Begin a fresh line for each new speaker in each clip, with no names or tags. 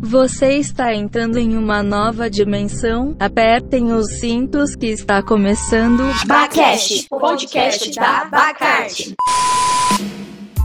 Você está entrando em uma nova dimensão. Apertem os cintos que está começando.
Bacast, o podcast da Bacarte.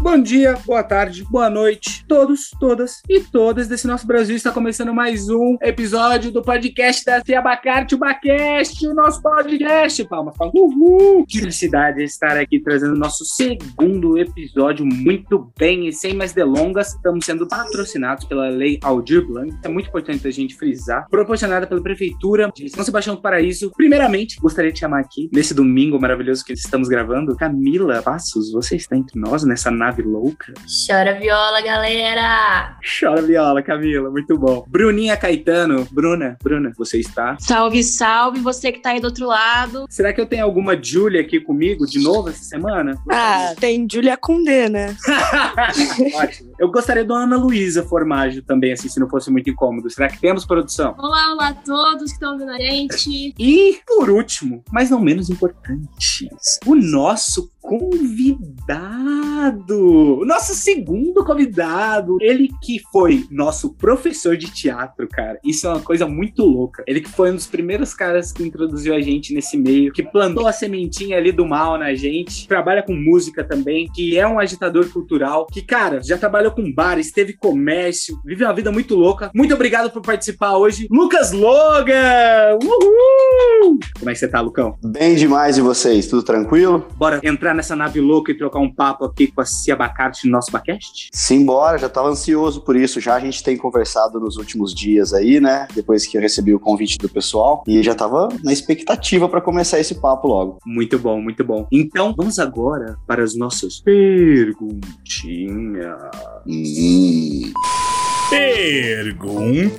Bom dia, boa tarde, boa noite, todos, todas e todas desse nosso Brasil. Está começando mais um episódio do podcast da Ciabacarte, o Bacast, o nosso podcast. Palmas, palmas. Uhul! Que felicidade estar aqui trazendo nosso segundo episódio muito bem e sem mais delongas. Estamos sendo patrocinados pela Lei Aldir Blanc. É muito importante a gente frisar. Proporcionada pela Prefeitura de São Sebastião do Paraíso. Primeiramente, gostaria de chamar aqui, nesse domingo maravilhoso que estamos gravando, Camila Passos. Você está entre nós nessa nave louca.
Chora viola, galera!
Chora viola, Camila, muito bom. Bruninha Caetano, Bruna, Bruna, você está?
Salve, salve, você que tá aí do outro lado.
Será que eu tenho alguma Júlia aqui comigo de novo essa semana?
Ah, tem Júlia Condé, né?
Ótimo. Eu gostaria do Ana Luísa Formaggio também, assim, se não fosse muito incômodo. Será que temos produção?
Olá, olá a todos que estão ouvindo a gente.
E, por último, mas não menos importante, o nosso convidado. O nosso segundo convidado. Ele que foi nosso professor de teatro, cara. Isso é uma coisa muito louca. Ele que foi um dos primeiros caras que introduziu a gente nesse meio, que plantou a sementinha ali do mal na gente. Trabalha com música também, que é um agitador cultural, que, cara, já trabalhou com bares, teve comércio, vive uma vida muito louca. Muito obrigado por participar hoje. Lucas Logan! Uhul! Como é que você tá, Lucão?
Bem demais e vocês? Tudo tranquilo?
Bora entrar nessa nave louca e trocar um papo aqui com a Cia Bacarte no nosso podcast?
Simbora, já tava ansioso por isso. Já a gente tem conversado nos últimos dias aí, né? Depois que eu recebi o convite do pessoal. E já tava na expectativa para começar esse papo logo.
Muito bom, muito bom. Então, vamos agora para as nossas perguntinhas.
Hum.
Perguntas.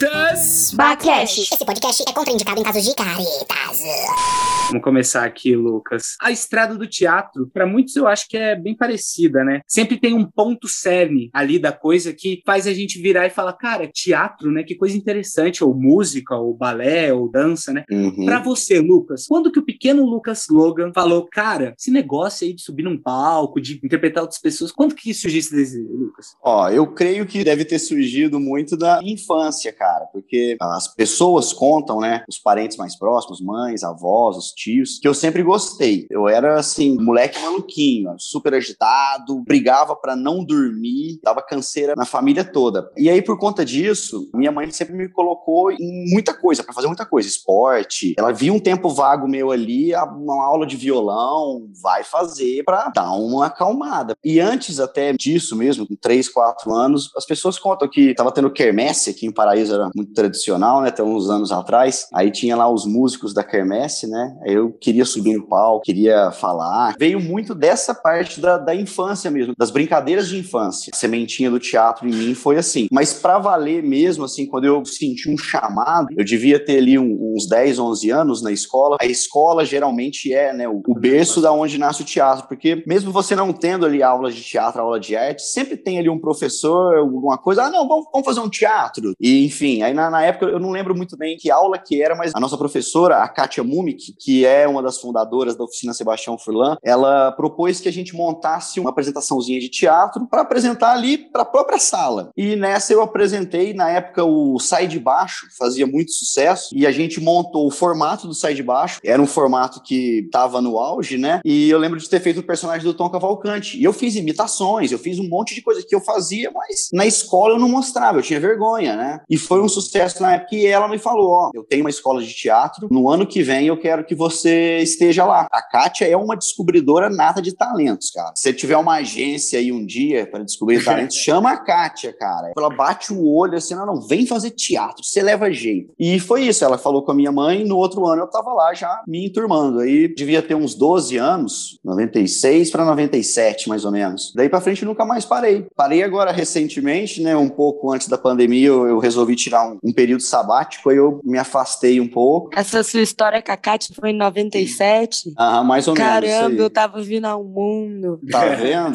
Bacast.
Esse podcast é contraindicado em casos de caretas.
Vamos começar aqui, Lucas. A estrada do teatro, para muitos eu acho que é bem parecida, né? Sempre tem um ponto cerne ali da coisa que faz a gente virar e falar, cara, teatro, né? Que coisa interessante, ou música, ou balé, ou dança, né?
Uhum.
Para você, Lucas, quando que o pequeno Lucas Logan falou, cara, esse negócio aí de subir num palco, de interpretar outras pessoas, quando que surgiu esse desejo, Lucas?
Ó, eu creio que deve ter surgido muito da infância, cara, porque as pessoas contam, né? Os parentes mais próximos, mães, avós, os tios, que eu sempre gostei. Eu era assim, moleque maluquinho, super agitado, brigava para não dormir, dava canseira na família toda. E aí por conta disso, minha mãe sempre me colocou em muita coisa, para fazer muita coisa, esporte. Ela via um tempo vago meu ali, uma aula de violão, vai fazer para dar uma acalmada. E antes até disso mesmo, com 3, 4 anos, as pessoas contam que tava tendo quermesse aqui em Paraíso, era muito tradicional, né, até uns anos atrás. Aí tinha lá os músicos da quermesse, né? Eu queria subir no palco, queria falar. Veio muito dessa parte da, da infância mesmo, das brincadeiras de infância. A sementinha do teatro em mim foi assim. Mas para valer mesmo, assim, quando eu senti um chamado, eu devia ter ali um, uns 10, 11 anos na escola. A escola geralmente é, né, o, o berço da onde nasce o teatro, porque mesmo você não tendo ali aulas de teatro, aula de arte, sempre tem ali um professor, alguma coisa, ah, não, vamos, vamos fazer um teatro. E, enfim, aí na, na, época eu não lembro muito bem que aula que era, mas a nossa professora, a Kátia Mumik, que é uma das fundadoras da oficina Sebastião Furlan, ela propôs que a gente montasse uma apresentaçãozinha de teatro para apresentar ali para a própria sala. E nessa eu apresentei, na época, o Sai de Baixo, fazia muito sucesso, e a gente montou o formato do Sai de Baixo. Era um formato que estava no auge, né? E eu lembro de ter feito o personagem do Tom Cavalcante. E eu fiz imitações, eu fiz um monte de coisa que eu fazia, mas na escola eu não mostrava, eu tinha vergonha, né? E foi um sucesso na época e ela me falou: Ó, eu tenho uma escola de teatro, no ano que vem eu quero que você esteja lá. A Kátia é uma descobridora nata de talentos, cara. Se tiver uma agência aí um dia para descobrir talentos, chama a Kátia, cara. Ela bate o olho assim: não, não, vem fazer teatro, você leva jeito. E foi isso, ela falou com a minha mãe, no outro ano eu tava lá já me enturmando. Aí devia ter uns 12 anos, 96 para 97, mais ou menos. Daí para frente nunca mais parei. Parei agora recentemente, né, um pouco antes da pandemia, eu, eu resolvi tirar um, um, período sabático, aí eu me afastei um pouco.
Essa sua história com a Kátia foi em 97?
Ah, mais ou menos.
Caramba, eu tava vindo ao mundo.
Tá vendo?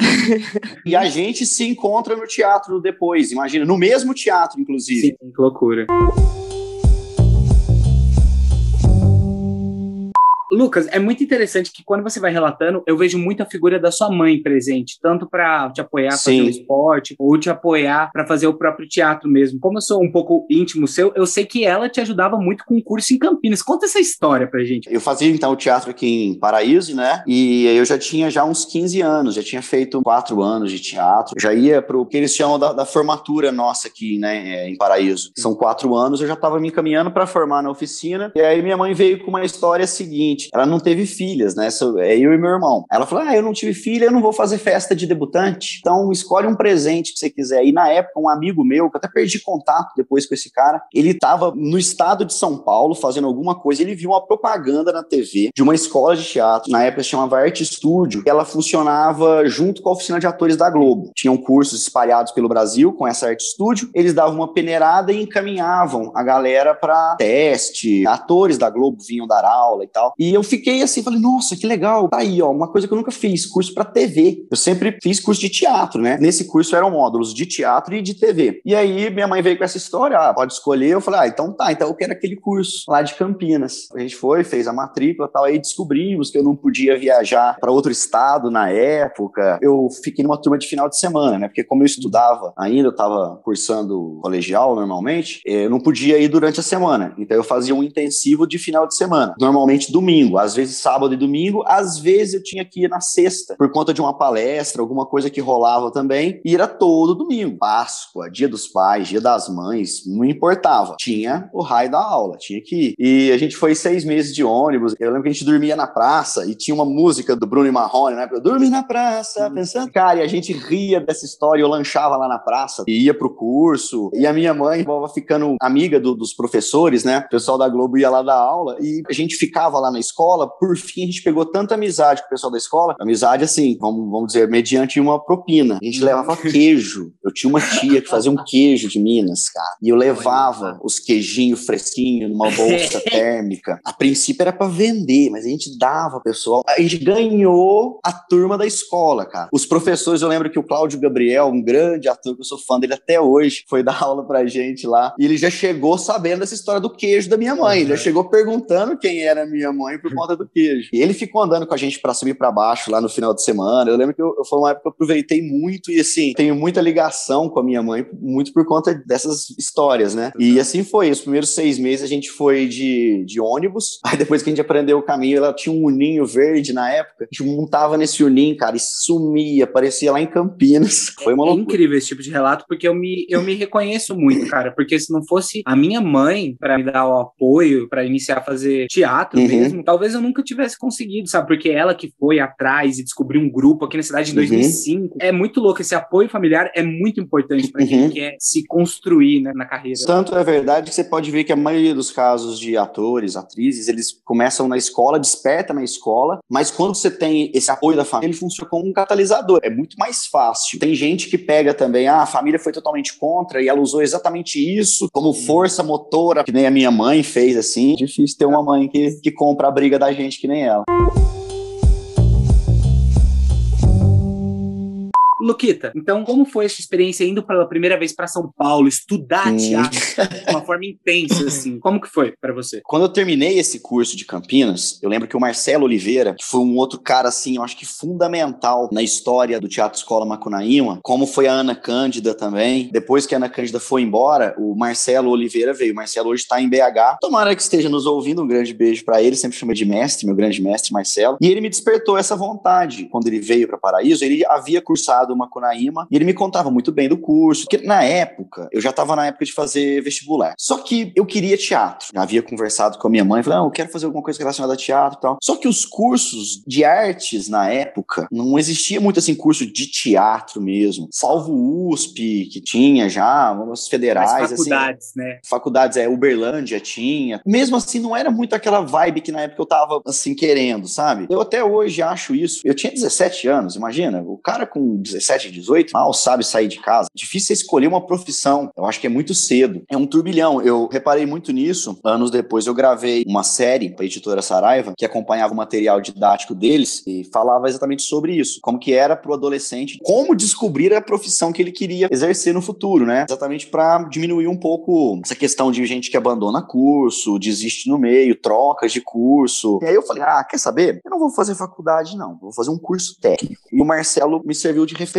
e a gente se encontra no teatro depois, imagina, no mesmo teatro, inclusive.
Sim, que loucura. Lucas, é muito interessante que quando você vai relatando, eu vejo muita figura da sua mãe presente, tanto para te apoiar a fazer o esporte, ou te apoiar para fazer o próprio teatro mesmo. Como eu sou um pouco íntimo seu, eu sei que ela te ajudava muito com o curso em Campinas. Conta essa história pra gente.
Eu fazia então o teatro aqui em Paraíso, né? E eu já tinha já uns 15 anos, já tinha feito quatro anos de teatro, já ia pro que eles chamam da, da formatura nossa aqui, né, é, em Paraíso. São quatro anos, eu já estava me encaminhando para formar na oficina. E aí minha mãe veio com uma história seguinte: ela não teve filhas, né? É eu e meu irmão. Ela falou: Ah, eu não tive filha, eu não vou fazer festa de debutante. Então escolhe um presente que você quiser. E na época, um amigo meu, que eu até perdi contato depois com esse cara, ele estava no estado de São Paulo fazendo alguma coisa. Ele viu uma propaganda na TV de uma escola de teatro. Na época se chamava Arte Studio. Ela funcionava junto com a oficina de atores da Globo. Tinham cursos espalhados pelo Brasil com essa Arte Studio. Eles davam uma peneirada e encaminhavam a galera para teste. Atores da Globo vinham dar aula e tal. E eu fiquei assim, falei, nossa, que legal. Tá aí, ó, uma coisa que eu nunca fiz, curso para TV. Eu sempre fiz curso de teatro, né? Nesse curso eram módulos de teatro e de TV. E aí minha mãe veio com essa história, ah, pode escolher. Eu falei, ah, então tá, então eu quero aquele curso lá de Campinas. A gente foi, fez a matrícula e tal, aí descobrimos que eu não podia viajar para outro estado na época. Eu fiquei numa turma de final de semana, né? Porque como eu estudava ainda, eu tava cursando colegial normalmente, eh, eu não podia ir durante a semana. Então eu fazia um intensivo de final de semana. Normalmente domingo, às vezes sábado e domingo, às vezes eu tinha que ir na sexta, por conta de uma palestra, alguma coisa que rolava também, e era todo domingo. Páscoa, dia dos pais, dia das mães, não importava. Tinha o raio da aula, tinha que ir. E a gente foi seis meses de ônibus. Eu lembro que a gente dormia na praça e tinha uma música do Bruno e Marrone, né? Eu dormi na praça, pensando. Cara, e a gente ria dessa história. Eu lanchava lá na praça e ia pro curso. E a minha mãe estava ficando amiga do, dos professores, né? O pessoal da Globo ia lá dar aula e a gente ficava lá na escola. Por fim, a gente pegou tanta amizade com o pessoal da escola. Amizade, assim, vamos, vamos dizer, mediante uma propina. A gente levava queijo. Eu tinha uma tia que fazia um queijo de Minas, cara. E eu levava os queijinhos fresquinhos numa bolsa térmica. A princípio era para vender, mas a gente dava, pessoal. A gente ganhou a turma da escola, cara. Os professores, eu lembro que o Cláudio Gabriel, um grande ator que eu sou fã dele até hoje, foi dar aula pra gente lá. E ele já chegou sabendo dessa história do queijo da minha mãe. Ele já chegou perguntando quem era minha mãe por conta do queijo. E ele ficou andando com a gente para subir para baixo lá no final de semana. Eu lembro que eu, eu, foi uma época que eu aproveitei muito e assim, tenho muita ligação com a minha mãe, muito por conta dessas histórias, né? E assim foi. Os primeiros seis meses a gente foi de, de ônibus. Aí depois que a gente aprendeu o caminho, ela tinha um uninho verde na época. A gente montava nesse uninho, cara, e sumia, aparecia lá em Campinas. Foi uma
é
loucura.
incrível esse tipo de relato, porque eu me, eu me reconheço muito, cara. Porque se não fosse a minha mãe para me dar o apoio, para iniciar a fazer teatro
Uhum.
mesmo, talvez eu nunca tivesse conseguido, sabe? Porque ela que foi atrás e descobriu um grupo aqui na cidade em
Uhum.
2005. É muito louco. Esse apoio familiar é muito importante para quem
Uhum.
quer se construir né, na carreira.
Tanto é verdade que você pode ver que a maioria dos casos de atores, atrizes, eles começam na escola, desperta na escola, mas quando você tem esse apoio da família, ele funciona como um catalisador. É muito mais fácil. Tem gente que pega também, ah, a família foi totalmente contra e ela usou exatamente isso como força motora, que nem a minha mãe fez assim. Difícil ter uma mãe que, que compra a briga da gente que nem ela.
Luquita, então como foi essa experiência indo pela primeira vez para São Paulo, estudar
Hum.
teatro de uma forma intensa, assim? Como que foi para você?
Quando eu terminei esse curso de Campinas, eu lembro que o Marcelo Oliveira, que foi um outro cara, assim, eu acho que fundamental na história do Teatro Escola Macunaíma, como foi a Ana Cândida também. Depois que a Ana Cândida foi embora, o Marcelo Oliveira veio. O Marcelo hoje está em BH. Tomara que esteja nos ouvindo, um grande beijo para ele, sempre chamei de mestre, meu grande mestre Marcelo. E ele me despertou essa vontade. Quando ele veio para Paraíso, ele havia cursado Macunaíma e ele me contava muito bem do curso, porque na época, eu já estava na época de fazer vestibular. Só que eu queria teatro. Já havia conversado com a minha mãe, falei, não, eu quero fazer alguma coisa relacionada a teatro e tal. Só que os cursos de artes na época, não existia muito assim curso de teatro mesmo. Salvo o USP, que tinha já, umas federais,
As
assim.
faculdades, né?
Faculdades, é, Uberlândia tinha. Mesmo assim, não era muito aquela vibe que na época eu tava, assim, querendo, sabe? Eu até hoje acho isso. Eu tinha 17 anos, imagina. O cara com 17, 18, mal sabe sair de casa. Difícil escolher uma profissão. Eu acho que é muito cedo. É um turbilhão. Eu reparei muito nisso. Anos depois eu gravei uma série para a editora Saraiva que acompanhava o material didático deles e falava exatamente sobre isso. Como que era para o adolescente, como descobrir a profissão que ele queria exercer no futuro, né? Exatamente para diminuir um pouco essa questão de gente que abandona curso, desiste no meio, trocas de curso. E aí eu falei, ah, quer saber? Eu não vou fazer faculdade, não. Vou fazer um curso técnico. E o Marcelo me serviu de referência,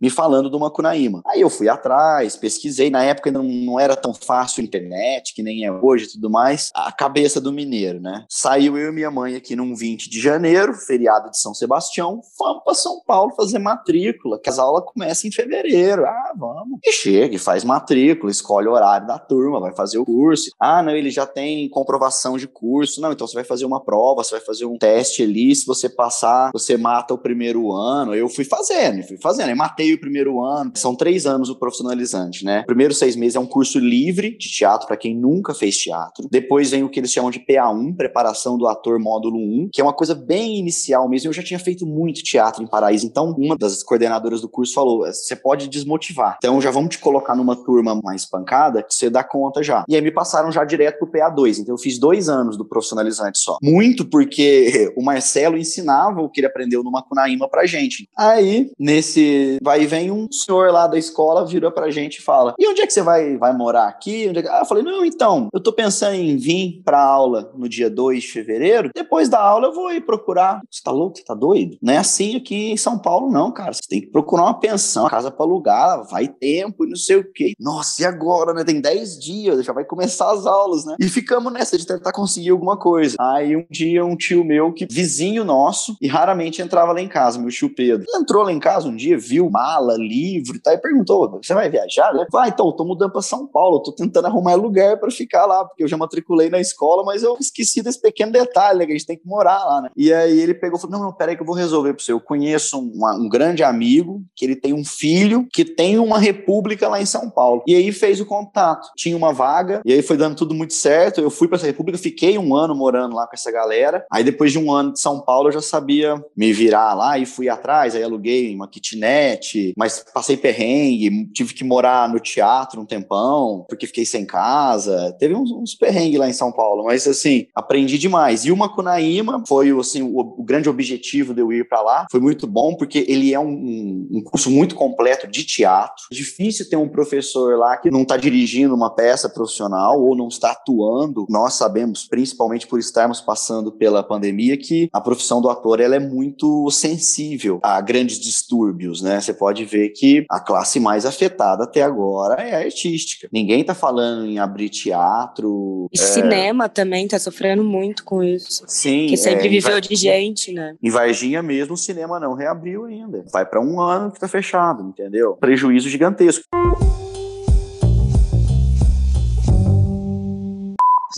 me falando do Macunaíma. Aí eu fui atrás, pesquisei. Na época não, não era tão fácil a internet, que nem é hoje e tudo mais. A cabeça do mineiro, né? Saiu eu e minha mãe aqui num 20 de janeiro, feriado de São Sebastião, fomos para São Paulo fazer matrícula, que as aulas começam em fevereiro. Ah, vamos. E chega e faz matrícula, escolhe o horário da turma, vai fazer o curso. Ah, não, ele já tem comprovação de curso. Não, então você vai fazer uma prova, você vai fazer um teste ali. Se você passar, você mata o primeiro ano. Eu fui fazendo, fui fazendo. Eu matei o primeiro ano. São três anos o profissionalizante, né? Primeiro seis meses é um curso livre de teatro para quem nunca fez teatro. Depois vem o que eles chamam de PA1, preparação do ator módulo 1, que é uma coisa bem inicial mesmo. Eu já tinha feito muito teatro em Paraíso, então uma das coordenadoras do curso falou: você pode desmotivar. Então já vamos te colocar numa turma mais pancada que você dá conta já. E aí me passaram já direto pro PA2. Então eu fiz dois anos do profissionalizante só. Muito porque o Marcelo ensinava o que ele aprendeu no Macunaíma pra gente. Aí, nesse vai e vem um senhor lá da escola, vira pra gente e fala: E onde é que você vai, vai morar aqui? É que... Ah, eu falei: Não, então, eu tô pensando em vir pra aula no dia 2 de fevereiro. Depois da aula eu vou ir procurar. Você tá louco? Você tá doido? Não é assim aqui em São Paulo, não, cara. Você tem que procurar uma pensão, uma casa pra alugar, vai tempo e não sei o quê. Nossa, e agora, né? Tem 10 dias, já vai começar as aulas, né? E ficamos nessa de tentar conseguir alguma coisa. Aí um dia um tio meu, que vizinho nosso, e raramente entrava lá em casa, meu tio Pedro. Entrou lá em casa um dia, viu mala, livro e tal, e perguntou: Você vai viajar? Vai, ah, então, tô mudando pra São Paulo, tô tentando arrumar lugar para ficar lá, porque eu já matriculei na escola, mas eu esqueci desse pequeno detalhe, né? Que a gente tem que morar lá, né? E aí ele pegou e falou: Não, não, peraí que eu vou resolver pra você. Eu conheço um, um grande amigo que ele tem um filho que tem uma república lá em São Paulo. E aí fez o contato. Tinha uma vaga, e aí foi dando tudo muito certo. Eu fui para essa república, fiquei um ano morando lá com essa galera. Aí depois de um ano de São Paulo, eu já sabia me virar lá e fui atrás. Aí aluguei uma kitnet, mas passei perrengue, tive que morar no teatro um tempão, porque fiquei sem casa. Teve uns, uns perrengues lá em São Paulo, mas assim, aprendi demais. E o Macunaíma foi assim, o, o grande objetivo de eu ir para lá. Foi muito bom, porque ele é um, um curso muito completo de teatro. Difícil ter um professor lá que não está dirigindo uma peça profissional ou não está atuando. Nós sabemos, principalmente por estarmos passando pela pandemia, que a profissão do ator ela é muito sensível a grandes distúrbios, né? Você pode ver que a classe mais afetada até agora é a artística. Ninguém está falando em abrir teatro.
E é... cinema também está sofrendo muito com isso.
Sim.
Que sempre é, viveu de gente, né?
Em Varginha mesmo o cinema não reabriu ainda. Vai para um ano que está fechado, entendeu? Prejuízo gigantesco.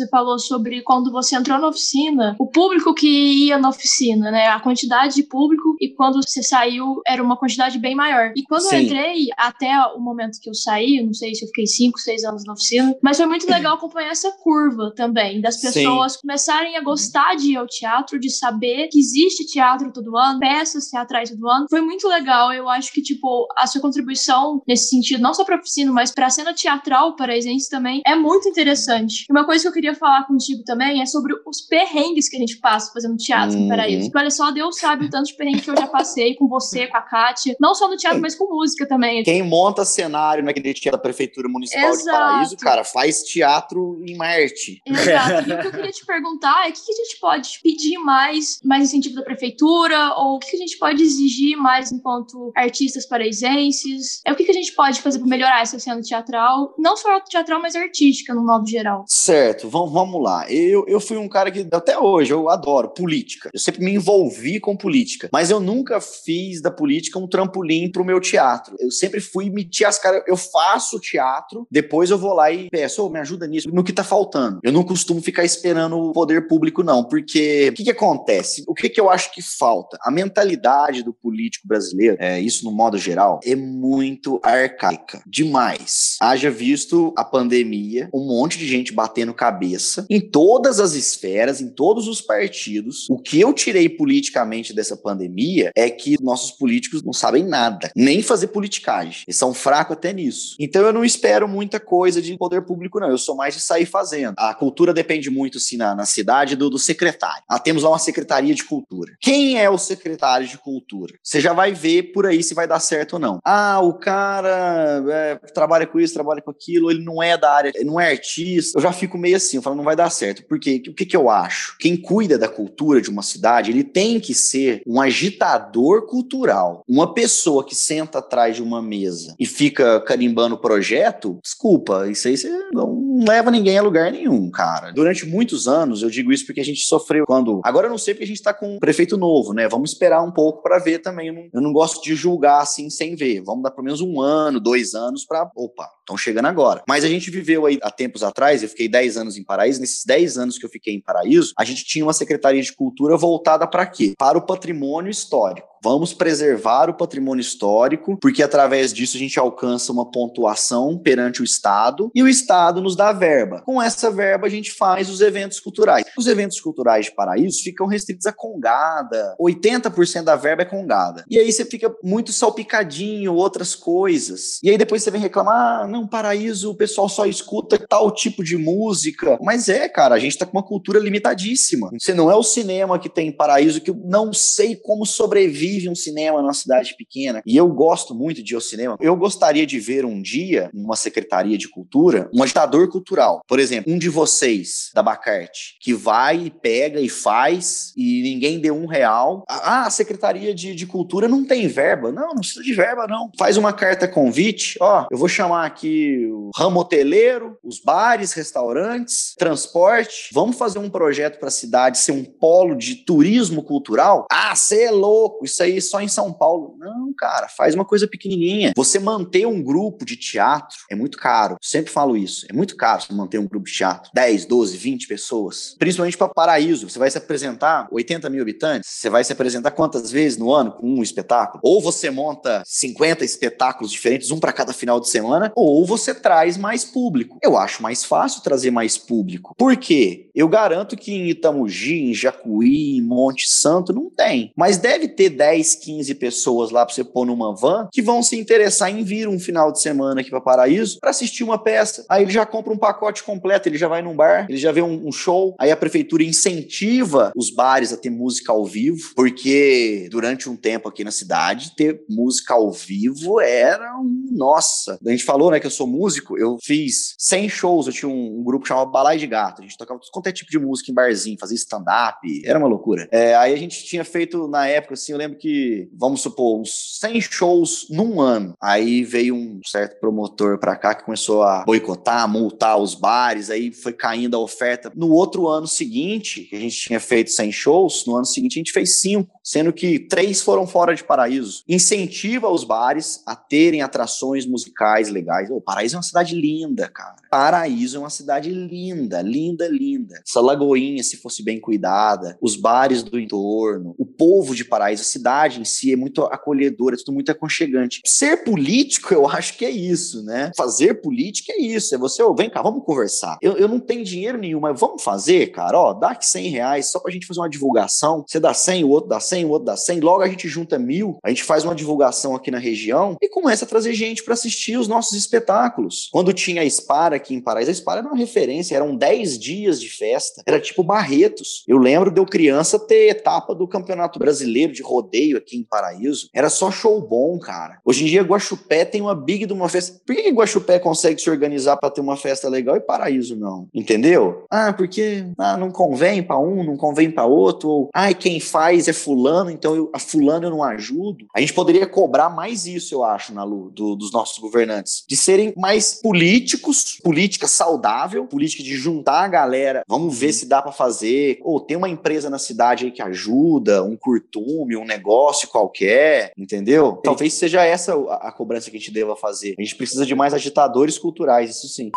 Você falou sobre quando você entrou na oficina, o público que ia na oficina, né? A quantidade de público e quando você saiu era uma quantidade bem maior. E quando Sim. eu entrei, até o momento que eu saí, não sei se eu fiquei 5, 6 anos na oficina, mas foi muito legal acompanhar essa curva também, das pessoas Sim. começarem a gostar de ir ao teatro, de saber que existe teatro todo ano, peças teatrais todo ano. Foi muito legal. Eu acho que, tipo, a sua contribuição nesse sentido, não só pra oficina, mas pra cena teatral paraisense também, é muito interessante. Uma coisa que eu queria falar contigo também é sobre os perrengues que a gente passa fazendo teatro uhum. no Paraíso. Olha só, Deus sabe o tanto de perrengue que eu já passei com você, com a Kátia. Não só no teatro, mas com música também.
Quem monta cenário naquele teatro da Prefeitura Municipal Exato. de Paraíso, cara, faz teatro em Marte.
Exato. E o que eu queria te perguntar é o que, que a gente pode pedir mais, mais incentivo da Prefeitura, ou o que, que a gente pode exigir mais enquanto artistas paraisenses? É o que, que a gente pode fazer para melhorar essa cena teatral, não só teatral, mas artística, no modo geral.
Certo, vamos, vamos lá. Eu, eu fui um cara que, até hoje, eu adoro política. Eu sempre me envolvi com política, mas eu nunca fiz da política um trampolim pro meu teatro. Eu sempre fui meter as caras, eu faço teatro, depois eu vou lá e peço, oh, me ajuda nisso, no que tá faltando. Eu não costumo ficar esperando o poder público, não, porque o que, que acontece? O que, que eu acho que falta? A mentalidade do político brasileiro, é, isso no modo geral, é muito arcaica. Demais. Haja visto a pandemia, um monte de gente batendo cabeça cabeça, em todas as esferas, em todos os partidos. O que eu tirei politicamente dessa pandemia é que nossos políticos não sabem nada, nem fazer politicagem. Eles são fracos até nisso. Então eu não espero muita coisa de poder público, não. Eu sou mais de sair fazendo. A cultura depende muito, assim, na, na cidade do, do secretário. Ah, temos lá uma secretaria de cultura. Quem é o secretário de cultura? Você já vai ver por aí se vai dar certo ou não. Ah, o cara é, trabalha com isso, trabalha com aquilo, ele não é da área, não é artista. Eu já fico meio assim, eu falo, não vai dar certo. Porque o que, que eu acho? Quem cuida da cultura de uma cidade, ele tem que ser um agitador cultural. Uma pessoa que senta atrás de uma mesa e fica carimbando o projeto, desculpa, isso aí você não leva ninguém a lugar nenhum, cara. Durante muitos anos, eu digo isso porque a gente sofreu quando. Agora eu não sei porque a gente tá com um prefeito novo, né? Vamos esperar um pouco para ver também. Eu não, eu não, gosto de julgar assim sem ver. Vamos dar pelo menos um ano, dois anos para. Opa, estão chegando agora. Mas a gente viveu aí há tempos atrás, eu fiquei 10 anos em Paraíso. Nesses 10 anos que eu fiquei em Paraíso, a gente tinha uma Secretaria de Cultura voltada para quê? Para o patrimônio histórico. Vamos preservar o patrimônio histórico, porque através disso a gente alcança uma pontuação perante o Estado e o Estado nos dá verba. Com essa verba a gente faz os eventos culturais. Os eventos culturais de Paraíso ficam restritos a congada. 80% da verba é congada. E aí você fica muito salpicadinho, outras coisas. E aí depois você vem reclamar: ah, não, Paraíso, o pessoal só escuta tal tipo de música. Mas é, cara, a gente tá com uma cultura limitadíssima. Você não é o cinema que tem Paraíso, que eu não sei como sobrevive vive um cinema numa cidade pequena e eu gosto muito de ir ao cinema, eu gostaria de ver um dia, numa secretaria de cultura, um agitador cultural. Por exemplo, um de vocês, da Bacarte, que vai e pega e faz e ninguém deu um real. Ah, a secretaria de, de cultura não tem verba. Não, não precisa de verba, não. Faz uma carta convite, ó, eu vou chamar aqui o ramo hoteleiro, os bares, restaurantes, transporte. Vamos fazer um projeto para a cidade ser um polo de turismo cultural? Ah, você é louco, isso aí só em São Paulo. Não, cara, faz uma coisa pequenininha. Você manter um grupo de teatro é muito caro. Sempre falo isso. É muito caro você manter um grupo teatro. 10, 12, 20 pessoas. Principalmente para Paraíso. Você vai se apresentar 80 mil habitantes. Você vai se apresentar quantas vezes no ano com um espetáculo? Ou você monta 50 espetáculos diferentes, um para cada final de semana, ou você traz mais público. Eu acho mais fácil trazer mais público. Por quê? Eu garanto que em Itamugi, em Jacuí, em Monte Santo, não tem. Mas deve ter 10 10, 15 pessoas lá para você pôr numa van que vão se interessar em vir um final de semana aqui para Paraíso para assistir uma peça. Aí ele já compra um pacote completo, ele já vai num bar, ele já vê um, um show. Aí a prefeitura incentiva os bares a ter música ao vivo, porque durante um tempo aqui na cidade ter música ao vivo era um nossa. A gente falou, né, que eu sou músico, eu fiz 100 shows, eu tinha um, um grupo chamado Balai de Gato, a gente tocava todo quanto é tipo de música em barzinho, fazia stand-up, era uma loucura. É, aí a gente tinha feito na época, assim, eu lembro que, vamos supor, uns 100 shows num ano. Aí veio um certo promotor para cá que começou a boicotar, multar os bares, aí foi caindo a oferta. No outro ano seguinte, que a gente tinha feito 100 shows, no ano seguinte a gente fez 5, sendo que três foram fora de Paraíso. Incentiva os bares a terem atrações musicais legais. O Paraíso é uma cidade linda, cara. Paraíso é uma cidade linda, linda, linda. Essa lagoinha, se fosse bem cuidada, os bares do entorno, o povo de Paraíso, a cidade em si é muito acolhedora, é tudo muito aconchegante. Ser político, eu acho que é isso, né? Fazer política é isso. É você, oh, vem cá, vamos conversar. Eu, eu não tenho dinheiro nenhum, mas vamos fazer, cara. Ó, dá aqui 100 reais só pra gente fazer uma divulgação. Você dá 100, o outro dá 100, o outro dá 100. Logo a gente junta mil, a gente faz uma divulgação aqui na região e começa a trazer gente para assistir os nossos espetáculos. Quando tinha a Spara aqui em Paraíso, a Spara era uma referência, eram 10 dias de festa. Era tipo Barretos. Eu lembro de eu criança ter etapa do Campeonato Brasileiro de rodeio aqui em Paraíso. Era só show bom, cara. Hoje em dia, Guaxupé tem uma big de uma festa. Por que Guaxupé consegue se organizar para ter uma festa legal e Paraíso não? Entendeu? Ah, porque ah, não convém para um, não convém para outro. Ou, ah, quem faz é fulano, então eu, a fulano eu não ajudo. A gente poderia cobrar mais isso, eu acho, na Lu, do, dos nossos governantes. De serem mais políticos, política saudável, política de juntar a galera. Vamos ver se dá para fazer. Ou tem uma empresa na cidade aí que ajuda, um curtume, um negócio qualquer, entendeu? Talvez seja essa a cobrança que a gente deva fazer. A gente precisa de mais agitadores culturais, isso sim.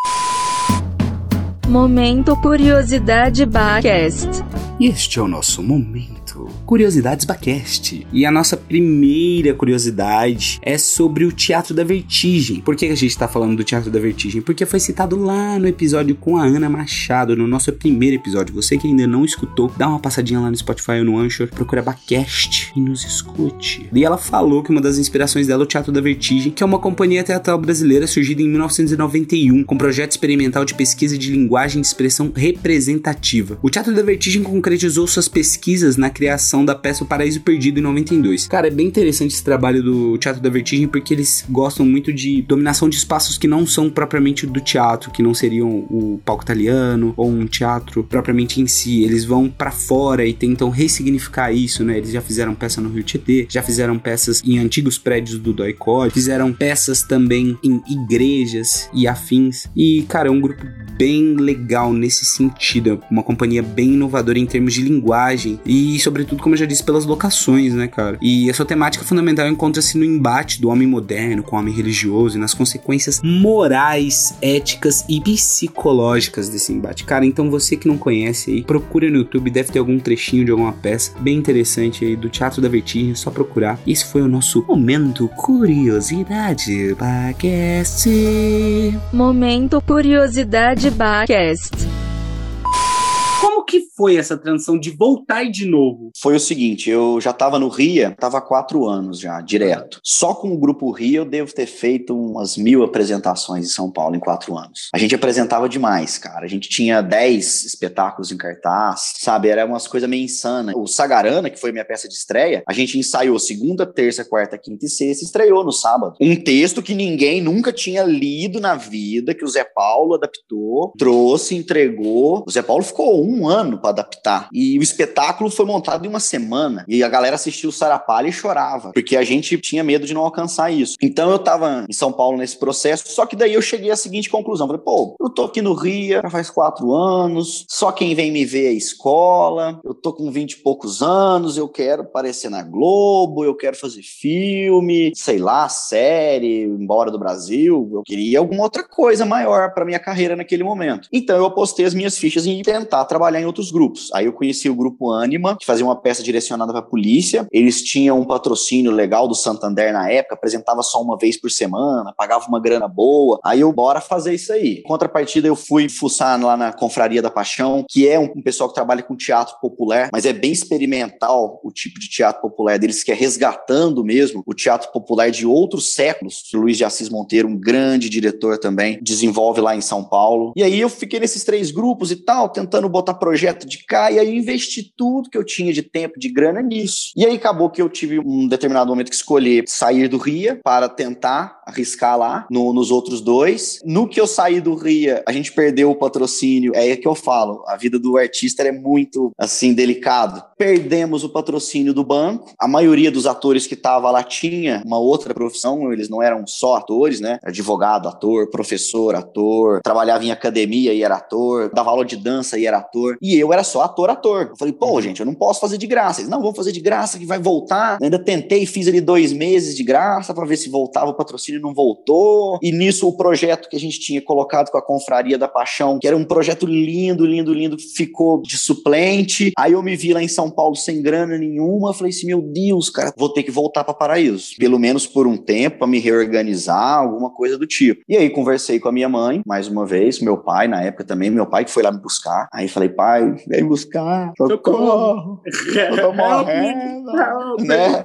Momento Curiosidade Bacast.
Este é o nosso momento
Curiosidades Bacast. E a nossa primeira curiosidade é sobre o Teatro da Vertigem. Por que a gente está falando do Teatro da Vertigem? Porque foi citado lá no episódio com a Ana Machado, no nosso primeiro episódio. Você que ainda não escutou, dá uma passadinha lá no Spotify ou no Anchor, procura Bacast e nos escute. E ela falou que uma das inspirações dela é o Teatro da Vertigem, que é uma companhia teatral brasileira surgida em 1991, com projeto experimental de pesquisa de linguagem e expressão representativa. O Teatro da Vertigem concretizou suas pesquisas na criação da peça O Paraíso Perdido em 92. Cara, é bem interessante esse trabalho do Teatro da Vertigem porque eles gostam muito de dominação de espaços que não são propriamente do teatro, que não seriam o palco italiano ou um teatro propriamente em si. Eles vão para fora e tentam ressignificar isso, né? Eles já fizeram peça no Rio Tietê, já fizeram peças em antigos prédios do Doicode, fizeram peças também em igrejas e afins. E, cara, é um grupo bem legal nesse sentido, uma companhia bem inovadora em termos de linguagem e, sobretudo, como eu já disse, pelas locações, né, cara? E a sua temática fundamental encontra-se no embate do homem moderno com o homem religioso e nas consequências morais, éticas e psicológicas desse embate. Cara, então você que não conhece aí, procura no YouTube, deve ter algum trechinho de alguma peça bem interessante aí do Teatro da Vertigem, é só procurar. Esse foi o nosso momento curiosidade podcast.
Momento curiosidade Bacast.
Que foi essa transição de voltar e de novo?
Foi o seguinte, eu já estava no RIA, estava há quatro anos já, direto. Só com o grupo RIA eu devo ter feito umas mil apresentações em São Paulo em quatro anos. A gente apresentava demais, cara. A gente tinha dez espetáculos em cartaz, sabe? Era umas coisas meio insanas. O Sagarana, que foi minha peça de estreia, a gente ensaiou segunda, terça, quarta, quinta e sexta e estreou no sábado. Um texto que ninguém nunca tinha lido na vida, que o Zé Paulo adaptou, trouxe, entregou. O Zé Paulo ficou um ano para adaptar. E o espetáculo foi montado em uma semana. E a galera assistiu o Sarapalha e chorava, porque a gente tinha medo de não alcançar isso. Então eu tava em São Paulo nesse processo, só que daí eu cheguei à seguinte conclusão. Falei, pô, eu tô aqui no Rio já faz quatro anos, só quem vem me ver é escola, eu tô com vinte e poucos anos, eu quero aparecer na Globo, eu quero fazer filme, sei lá, série, embora do Brasil, eu queria alguma outra coisa maior para minha carreira naquele momento. Então eu apostei as minhas fichas em tentar trabalhar em outros grupos. Aí eu conheci o grupo Anima, que fazia uma peça direcionada para a polícia. Eles tinham um patrocínio legal do Santander na época, apresentava só uma vez por semana, pagava uma grana boa. Aí eu, bora fazer isso aí. Contrapartida, eu fui fuçar lá na Confraria da Paixão, que é um, um pessoal que trabalha com teatro popular, mas é bem experimental o tipo de teatro popular deles, que é resgatando mesmo o teatro popular de outros séculos. Luiz de Assis Monteiro, um grande diretor também, desenvolve lá em São Paulo. E aí eu fiquei nesses três grupos e tal, tentando botar projeto de cá, e aí eu investi tudo que eu tinha de tempo, de grana nisso. E aí acabou que eu tive um determinado momento que escolher sair do RIA para tentar arriscar lá no, nos outros dois. No que eu saí do RIA, a gente perdeu o patrocínio. É aí que eu falo, a vida do artista é muito assim delicado. Perdemos o patrocínio do banco. A maioria dos atores que tava lá tinha uma outra profissão, eles não eram só atores, né? Advogado, ator, professor, ator, trabalhava em academia e era ator, dava aula de dança e era ator. E eu era só ator, ator. Eu falei, pô, gente, eu não posso fazer de graça. Eles, não, vou fazer de graça que vai voltar. Eu ainda tentei, fiz ali dois meses de graça para ver se voltava o patrocínio não voltou. E nisso o projeto que a gente tinha colocado com a Confraria da Paixão, que era um projeto lindo, lindo, lindo, ficou de suplente. Aí eu me vi lá em São Paulo sem grana nenhuma. Falei assim, meu Deus, cara, vou ter que voltar para Paraíso. Pelo menos por um tempo, para me reorganizar, alguma coisa do tipo. E aí conversei com a minha mãe, mais uma vez, meu pai na época também, meu pai que foi lá me buscar. Aí falei, pai, vem buscar, socorro, tô morrendo, né?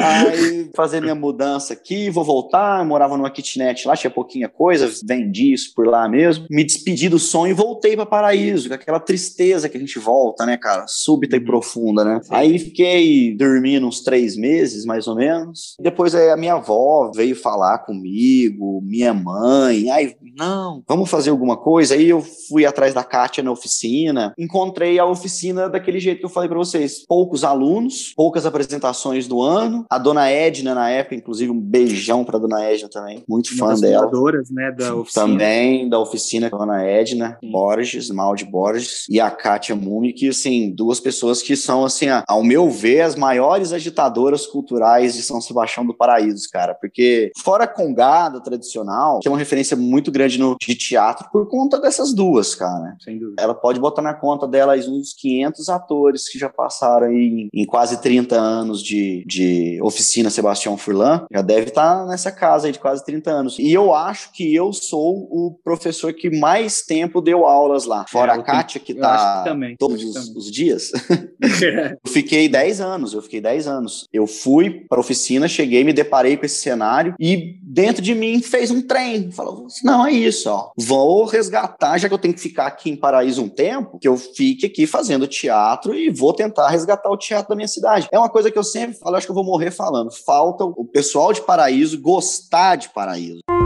Aí fazer minha mudança aqui, vou voltar, morava numa kitnet lá, tinha pouquinha coisa, vendi isso por lá mesmo, me despedi do sonho e voltei para Paraíso, com aquela tristeza que a gente volta, né, cara, súbita e profunda, né? Aí fiquei dormindo uns três meses, mais ou menos, depois aí a minha avó veio falar comigo, minha mãe, aí, não, vamos fazer alguma coisa, aí eu fui atrás da Kátia na oficina, encontrei a oficina daquele jeito que eu falei para vocês, poucos alunos, poucas apresentações do ano, a dona Edna na época, inclusive um beijão para dona Dona Edna também. Muito fã dela.
né, da oficina.
Também da oficina, Dona Edna Sim. Borges, Mal de Borges, e a Kátia Mumi, que, assim, duas pessoas que são, assim, ao meu ver, as maiores agitadoras culturais de São Sebastião do Paraíso, cara. Porque, fora Congada tradicional, é uma referência muito grande no, de teatro, por conta dessas duas, cara.
Sem dúvida.
Ela pode botar na conta dela uns 500 atores que já passaram aí em, em quase 30 anos de, de oficina Sebastião Furlan, já deve estar tá nessa casa de quase 30 anos. E eu acho que eu sou o professor que mais tempo deu aulas lá. Fora é, a Kátia, que tá que todos os, os, dias. eu fiquei 10 anos, eu fiquei 10 anos. Eu fui pra oficina, cheguei, me deparei com esse cenário e dentro de mim fez um trem. Falou, não, é isso, ó. Vou resgatar, já que eu tenho que ficar aqui em Paraíso um tempo, que eu fique aqui fazendo teatro e vou tentar resgatar o teatro da minha cidade. É uma coisa que eu sempre falo, acho que eu vou morrer falando. Falta o pessoal de Paraíso gostar de Paraíso.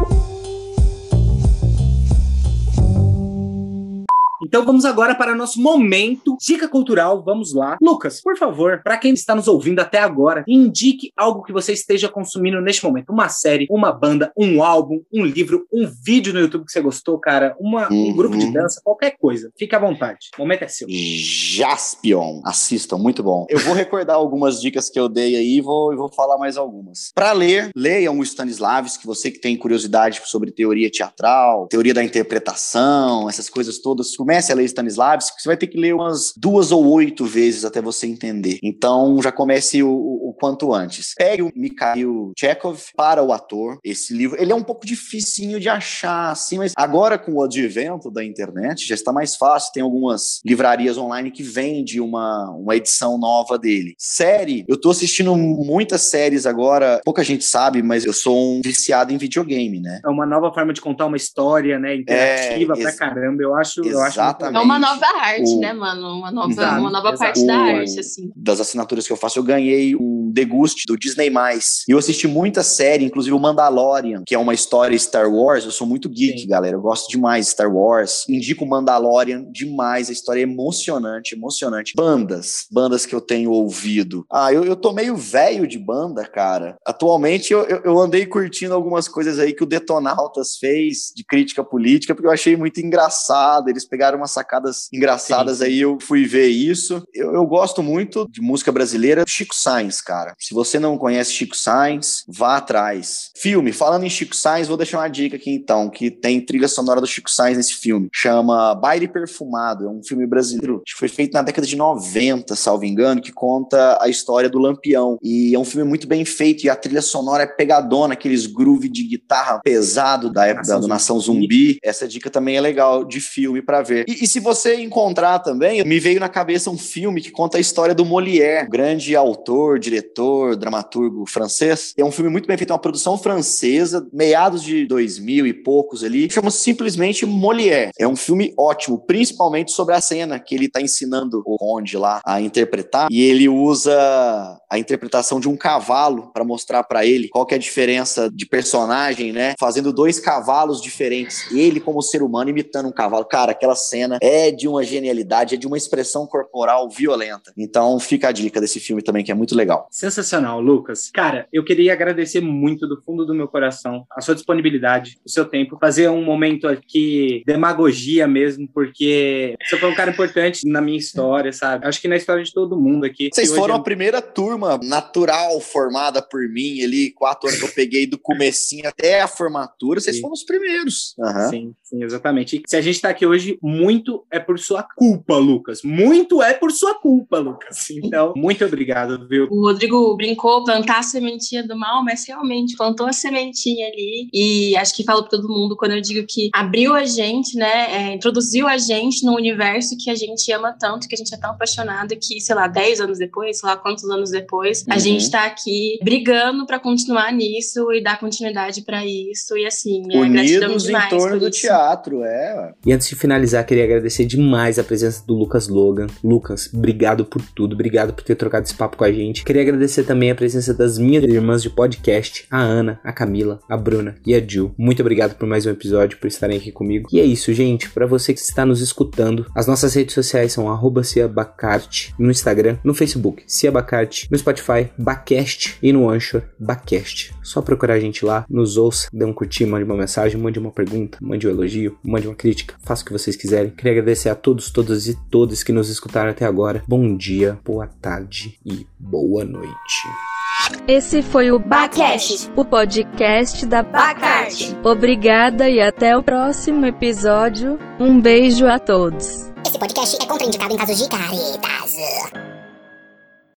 Então vamos agora para nosso momento dica cultural. Vamos lá. Lucas, por favor, para quem está nos ouvindo até agora, indique algo que você esteja consumindo neste momento. Uma série, uma banda, um álbum, um livro, um vídeo no YouTube que você gostou, cara, uma, uhum. um grupo de dança, qualquer coisa. Fique à vontade. O momento é seu.
Jaspion. Assistam, muito bom. Eu vou recordar algumas dicas que eu dei aí e vou, vou falar mais algumas. Para ler, leiam o Stanislavski, você que tem curiosidade sobre teoria teatral, teoria da interpretação, essas coisas todas. Comece comece a ler Stanislavski, você vai ter que ler umas duas ou oito vezes até você entender. Então, já comece o, o, o quanto antes. Pegue o Mikhail Chekhov para o ator. Esse livro, ele é um pouco dificinho de achar, assim, mas agora com o advento da internet já está mais fácil. Tem algumas livrarias online que vende uma, uma edição nova dele. Série, eu tô assistindo muitas séries agora, pouca gente sabe, mas eu sou um viciado em videogame, né?
É uma nova forma de contar uma história, né? Interativa é, pra caramba. Eu acho, eu acho
Exatamente. É uma nova arte, o... né, mano? Uma nova, exato, uma nova parte o... da arte, assim.
Das assinaturas que eu faço, eu ganhei um deguste do Disney+. E eu assisti muita série, inclusive o Mandalorian, que é uma história Star Wars. Eu sou muito geek, Sim. galera. Eu gosto demais de Star Wars. Indico o Mandalorian demais. A história é emocionante, emocionante. Bandas, bandas que eu tenho ouvido. Ah, eu, eu tô meio velho de banda, cara. Atualmente eu, eu, eu andei curtindo algumas coisas aí que o Detonautas fez de crítica política, porque eu achei muito engraçado. Eles pegaram umas sacadas engraçadas sim, sim. aí, eu fui ver isso. Eu, eu, gosto muito de música brasileira. Chico Sainz, cara. Se você não conhece Chico Sainz, vá atrás. Filme, falando em Chico Sainz, vou deixar uma dica aqui então, que tem trilha sonora do Chico Sainz nesse filme. Chama Baile Perfumado. É um filme brasileiro que foi feito na década de 90, salvo engano, que conta a história do Lampião. E é um filme muito bem feito e a trilha sonora é pegadona, aqueles groove de guitarra pesado da época Nação do Nação Zumbi. Essa dica também é legal de filme para ver. E, e, se você encontrar também, me veio na cabeça um filme que conta a história do Molière, grande autor, diretor, dramaturgo francês. É um filme muito bem feito, é uma produção francesa, meados de 2000 e poucos ali, chama simplesmente Molière. É um filme ótimo, principalmente sobre a cena que ele está ensinando o Conde lá a interpretar, e ele usa a interpretação de um cavalo para mostrar para ele qual que é a diferença de personagem, né? Fazendo dois cavalos diferentes. Ele como ser humano imitando um cavalo. Cara, aquela cena é de uma genialidade, é de uma expressão corporal violenta. Então fica a dica desse filme também, que é muito legal.
Sensacional, Lucas. Cara, eu queria agradecer muito do fundo do meu coração a sua disponibilidade, o seu tempo, fazer um momento aqui, demagogia mesmo, porque você foi um cara importante na minha história, sabe? Acho que na história de todo mundo aqui.
Vocês foram é... a primeira turma natural formada por mim ali, quatro anos que eu peguei do comecinho até a formatura, vocês foram os primeiros.
Uhum. Sim, sim, exatamente. E se a gente tá aqui hoje, muito é por sua culpa, Lucas. Muito é por sua culpa, Lucas. Então, muito obrigado, viu?
O Rodrigo brincou plantar a sementinha do mal, mas realmente plantou a sementinha ali. E acho que falo para todo mundo quando eu digo que abriu a gente, né? É, introduziu a gente no universo que a gente ama tanto, que a gente é tão apaixonado que, sei lá, 10 anos depois, sei lá quantos anos depois, uhum. a gente tá aqui brigando para continuar nisso e dar continuidade para isso. E assim,
é Unidos em torno do teatro, é.
E antes de finalizar, queria agradecer demais a presença do Lucas Logan. Lucas, obrigado por tudo, obrigado por ter trocado esse papo com a gente. Queria agradecer também a presença das minhas irmãs de podcast, a Ana, a Camila, a Bruna e a Jill. Muito obrigado por mais um episódio, por estarem aqui comigo. E é isso, gente. Para você que está nos escutando, as nossas redes sociais são @ciabacarte no Instagram, no Facebook, Ciabacarte, no Spotify, Bacast e no Anchor, Bacast. Só procurar a gente lá, nos ouça, dê um curtir, mande uma mensagem, mande uma pergunta, mande um elogio, mande uma crítica, faça o que vocês quiserem. Queria agradecer a todos, todas e todas que nos escutaram até agora. Bom dia, boa tarde e boa noite.
Esse foi o
Bacast,
o podcast da
Bacarte.
Obrigada e até o próximo episódio. Um beijo a todos.
Esse podcast é contraindicado em casos de caretas.